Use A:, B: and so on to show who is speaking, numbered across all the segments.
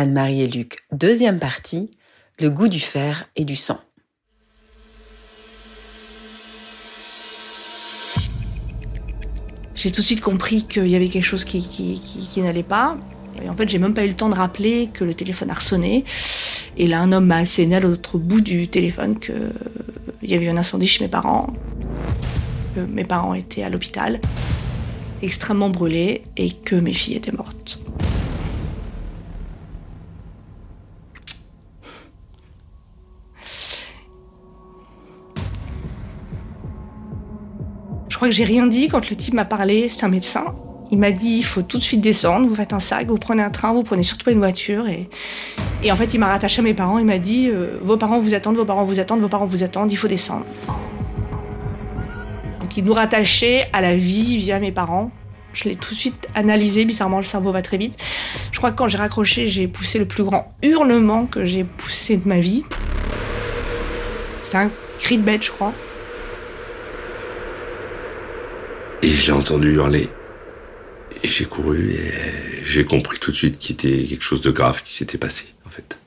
A: Anne-Marie et Luc, deuxième partie, le goût du fer et du sang.
B: J'ai tout de suite compris qu'il y avait quelque chose qui, n'allait pas. En fait, j'ai même pas eu le temps de rappeler que le téléphone a ressonné. Et là, un homme m'a asséné à l'autre bout du téléphone qu'il y avait eu un incendie chez mes parents. Que mes parents étaient à l'hôpital, extrêmement brûlés, et que mes filles étaient mortes. Crois que j'ai rien dit quand le type m'a parlé, c'est un médecin. Il m'a dit il faut tout de suite descendre, vous faites un sac, vous prenez un train, vous prenez surtout pas une voiture. Et, et en fait, il m'a rattaché à mes parents, il m'a dit euh, vos parents vous attendent, vos parents vous attendent, vos parents vous attendent, il faut descendre. Donc il nous rattachait à la vie via mes parents. Je l'ai tout de suite analysé, bizarrement le cerveau va très vite. Je crois que quand j'ai raccroché, j'ai poussé le plus grand hurlement que j'ai poussé de ma vie. C'était un cri de bête, je crois.
C: Et j'ai entendu hurler. Et j'ai couru et j'ai compris tout de suite qu'il était quelque chose de grave qui s'était passé, en fait.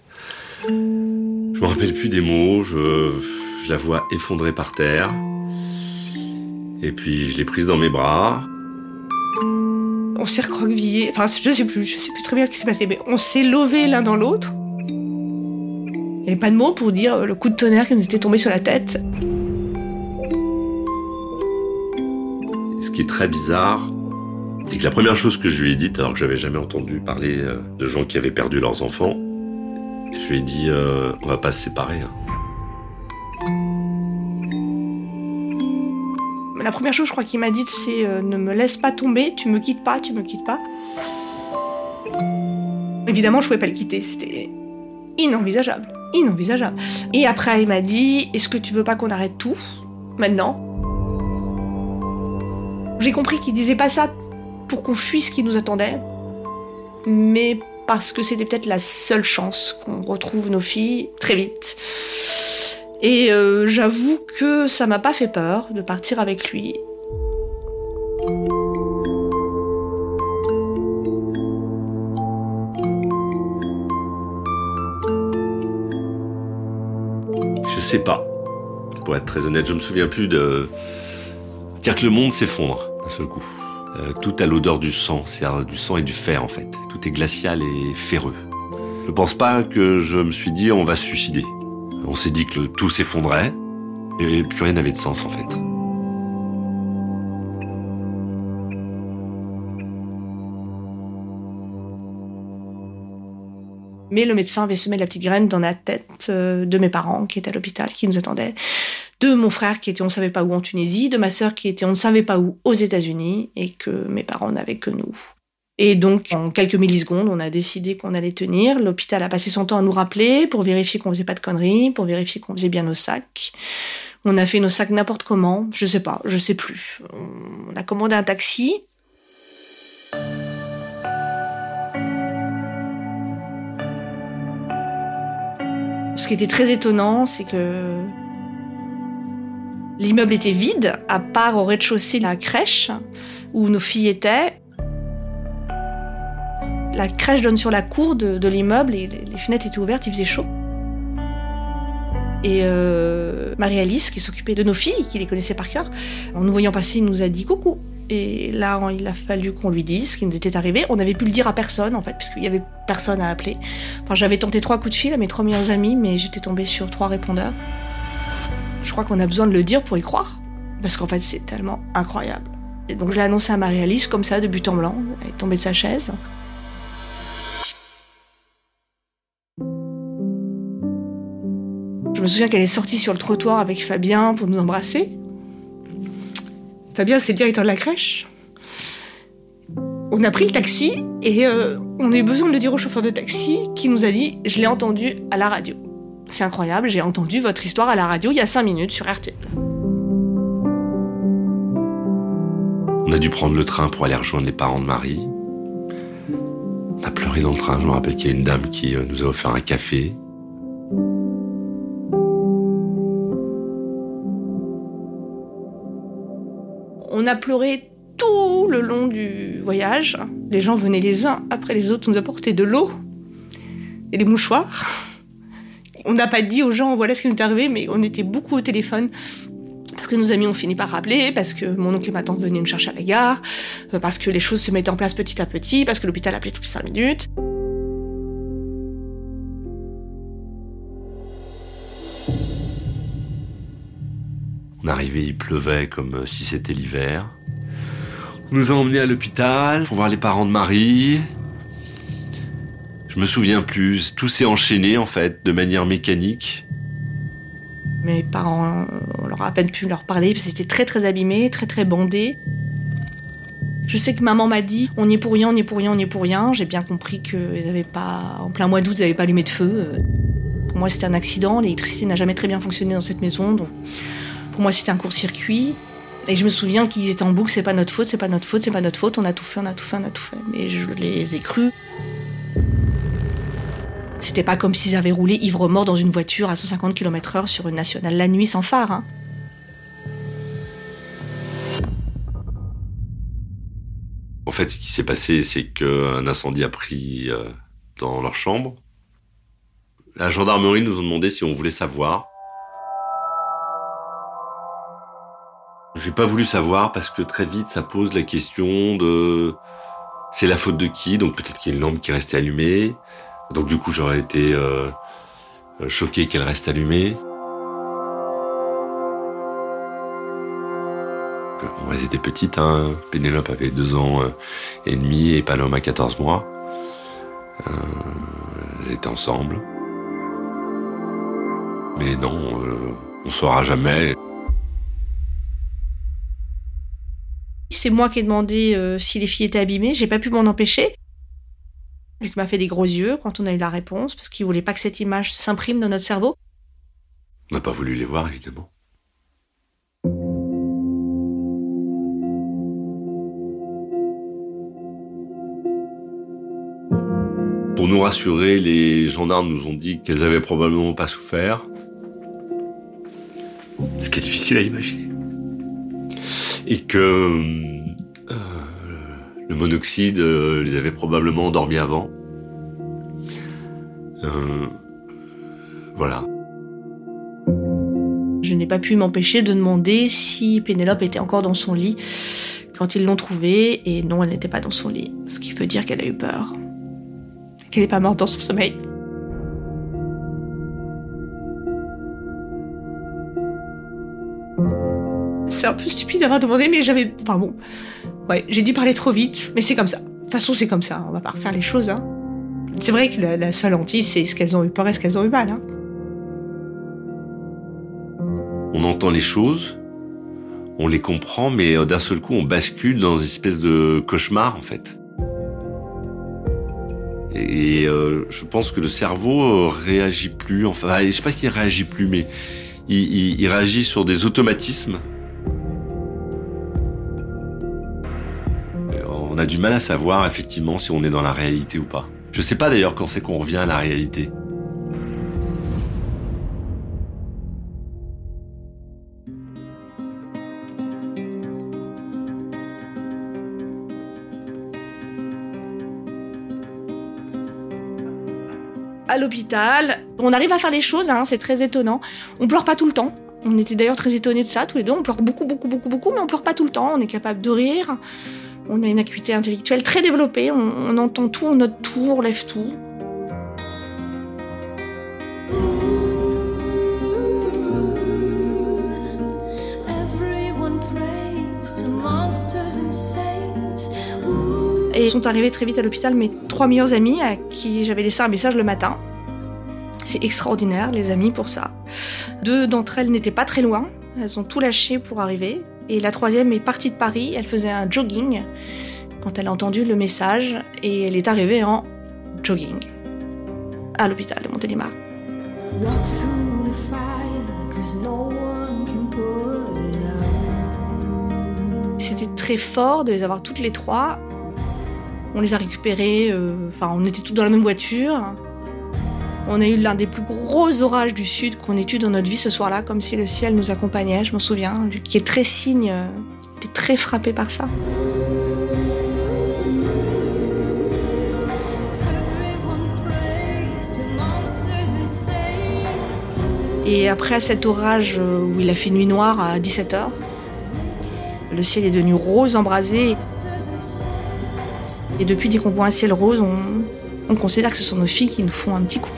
C: Je me rappelle plus des mots, je, la vois effondrée par terre. Et puis je l'ai prise dans mes bras.
B: On s'est recroquevillés, enfin je sais plus, je sais plus très bien ce qui s'est passé, mais on s'est lovés l'un dans l'autre. Il n'y avait pas de mots pour dire le coup de tonnerre qui nous était tombé sur la tête.
C: Qui est très bizarre, c'est que la première chose que je lui ai dite, alors que j'avais jamais entendu parler euh, de gens qui avaient perdu leurs enfants, je lui ai dit euh, on va pas se séparer. Hein.
B: La première chose, je crois qu'il m'a dit, c'est euh, ne me laisse pas tomber, tu me quittes pas, tu me quittes pas. Évidemment, je pouvais pas le quitter, c'était inenvisageable, inenvisageable. Et après, il m'a dit, est-ce que tu veux pas qu'on arrête tout maintenant? J'ai compris qu'il disait pas ça pour qu'on fuit ce qui nous attendait, mais parce que c'était peut-être la seule chance qu'on retrouve nos filles très vite. Et euh, j'avoue que ça m'a pas fait peur de partir avec lui.
C: Je sais pas. Pour être très honnête, je me souviens plus de. Dire que le monde s'effondre seul coup. Euh, tout a l'odeur du sang, c'est du sang et du fer en fait. Tout est glacial et ferreux. Je pense pas que je me suis dit on va se suicider. On s'est dit que tout s'effondrait et plus rien n'avait de sens en fait.
B: Mais le médecin avait semé la petite graine dans la tête euh, de mes parents qui étaient à l'hôpital, qui nous attendaient de mon frère qui était on ne savait pas où en Tunisie, de ma sœur qui était on ne savait pas où aux États-Unis et que mes parents n'avaient que nous. Et donc, en quelques millisecondes, on a décidé qu'on allait tenir. L'hôpital a passé son temps à nous rappeler pour vérifier qu'on faisait pas de conneries, pour vérifier qu'on faisait bien nos sacs. On a fait nos sacs n'importe comment, je sais pas, je sais plus. On a commandé un taxi. Ce qui était très étonnant, c'est que L'immeuble était vide, à part au rez-de-chaussée la crèche où nos filles étaient. La crèche donne sur la cour de, l'immeuble et les, fenêtres étaient ouvertes, il faisait chaud. Et euh, Marie-Alice, qui s'occupait de nos filles, qui les connaissait par cœur, en nous voyant passer, il nous a dit coucou. Et là, il a fallu qu'on lui dise ce qui nous était arrivé. On avait pu le dire à personne, en fait, puisqu'il n'y avait personne à appeler. Enfin, j'avais tenté trois coups de fil à mes trois meilleurs amis, mais j'étais tombée sur trois répondeurs. Je crois qu'on a besoin de le dire pour y croire, parce qu'en fait c'est tellement incroyable. Et donc je l'ai annoncé à Marie-Alice comme ça, de but en blanc, elle est tombée de sa chaise. Je me souviens qu'elle est sortie sur le trottoir avec Fabien pour nous embrasser. Fabien, c'est le directeur de la crèche. On a pris le taxi et euh, on a eu besoin de le dire au chauffeur de taxi qui nous a dit Je l'ai entendu à la radio. C'est incroyable, j'ai entendu votre histoire à la radio il y a 5 minutes sur RTL.
C: On a dû prendre le train pour aller rejoindre les parents de Marie. On a pleuré dans le train. Je me rappelle qu'il y a une dame qui euh, nous a offert un café.
B: On a pleuré tout le long du voyage. Les gens venaient les uns après les autres nous apporter de l'eau et des mouchoirs. On n'a pas dit aux gens voilà ce qui nous est arrivé, mais on était beaucoup au téléphone. Parce que nos amis ont fini par rappeler, parce que mon oncle et ma tante venaient nous chercher à la gare, euh, parce que les choses se mettaient en place petit à petit, parce que l'hôpital appelait toutes les cinq minutes.
C: On arrivait, il pleuvait comme si c'était l'hiver. On nous a emmenés à l'hôpital pour voir les parents de Marie. Je me souviens plus, tout s'est enchaîné en fait, de manière mécanique.
B: Mes parents, on leur a à peine pu leur parler, étaient très très abîmés, très très bandés. Je sais que maman m'a dit on n'y est pour rien, on n'y est pour rien, on n'y est pour rien. J'ai bien compris qu'ils n'avaient pas, en plein mois d'août, ils n'avaient pas allumé de feu. Pour moi, c'était un accident. L'électricité n'a jamais très bien fonctionné dans cette maison. Pour moi, c'était un court-circuit. Et je me souviens qu'ils étaient en boucle, c'est pas notre faute, c'est pas notre faute, c'est pas notre faute, on a tout fait, on a tout fait, on a tout fait. Mais je les ai crus. C'était pas comme s'ils avaient roulé ivre-mort dans une voiture à 150 km/h sur une nationale la nuit sans phare. Hein.
C: En fait, ce qui s'est passé, c'est qu'un incendie a pris euh, dans leur chambre. La gendarmerie nous a demandé si on voulait savoir. J'ai pas voulu savoir parce que très vite ça pose la question de c'est la faute de qui? Donc peut-être qu'il y a une lampe qui restait allumée. Donc du coup j'aurais été euh, choqué qu'elle reste allumée. Elles étaient petites, hein. Pénélope avait deux ans euh, et demi et Paloma 14 mois. Euh, elles étaient ensemble. Mais non, euh, on saura jamais.
B: C'est moi qui ai demandé si les filles étaient abîmées. J'ai pas pu m'en empêcher. Luc m'a fait des gros yeux quand on a eu la réponse, parce qu'il voulait pas que cette image s'imprime dans notre cerveau.
C: On n'a pas voulu les voir, évidemment. Pour nous rassurer, les gendarmes nous ont dit qu'elles avaient probablement pas souffert. Ce qui est difficile à imaginer. Et que euh, le monoxyde euh, les avait probablement endormis avant. Voilà.
B: Je n'ai pas pu m'empêcher de demander si Pénélope était encore dans son lit quand ils l'ont trouvée, et non, elle n'était pas dans son lit. Ce qui veut dire qu'elle a eu peur. Qu'elle n'est pas morte dans son sommeil. C'est un peu stupide d'avoir demandé, mais j'avais. Enfin bon. Ouais, j'ai dû parler trop vite, mais c'est comme ça. De toute façon, c'est comme ça. On va pas refaire les choses, hein. C'est vrai que la, seule hantise, c'est ce qu'elles ont eu peur et ce qu'elles ont eu mal, hein.
C: On entend les choses, on les comprend, mais euh, d'un seul coup, on bascule dans une espèce de cauchemar, en fait. Et euh, je pense que le cerveau euh, réagit plus. Enfin, je sais pas qu'il réagit plus, mais il, réagit sur des automatismes. On a du mal à savoir effectivement si on est dans la réalité ou pas. Je sais pas d'ailleurs quand c'est qu'on revient à la réalité.
B: à l'hôpital. On arrive à faire les choses, hein, c'est très étonnant. On pleure pas tout le temps. On était d'ailleurs très étonnés de ça, tous les deux. On pleure beaucoup, beaucoup, beaucoup, beaucoup, mais on pleure pas tout le temps. On est capable de rire. On a une acuité intellectuelle très développée. On, on entend tout, on note tout, on relève tout. Et ils sont arrivés très vite à l'hôpital mes trois meilleures amies à qui j'avais laissé un message le matin. C'est extraordinaire, les amis, pour ça. Deux d'entre elles n'étaient pas très loin. Elles ont tout lâché pour arriver. Et la troisième est partie de Paris. Elle faisait un jogging quand elle a entendu le message. Et elle est arrivée en jogging à l'hôpital de Montélimar. C'était très fort de les avoir toutes les trois. On les a récupérées, euh, enfin on était toutes dans la même voiture. On a eu l'un des plus gros orages du sud qu'on ait eu dans notre vie ce soir-là, comme si le ciel nous accompagnait, je m'en souviens, lui qui est très signe, euh, était très frappé par ça. Et après cet orage euh, où il a fait nuit noire à 17h, le ciel est devenu rose embrasé. Et depuis, dès qu'on voit un ciel rose, on, on considère que ce sont nos filles qui nous font un petit coup.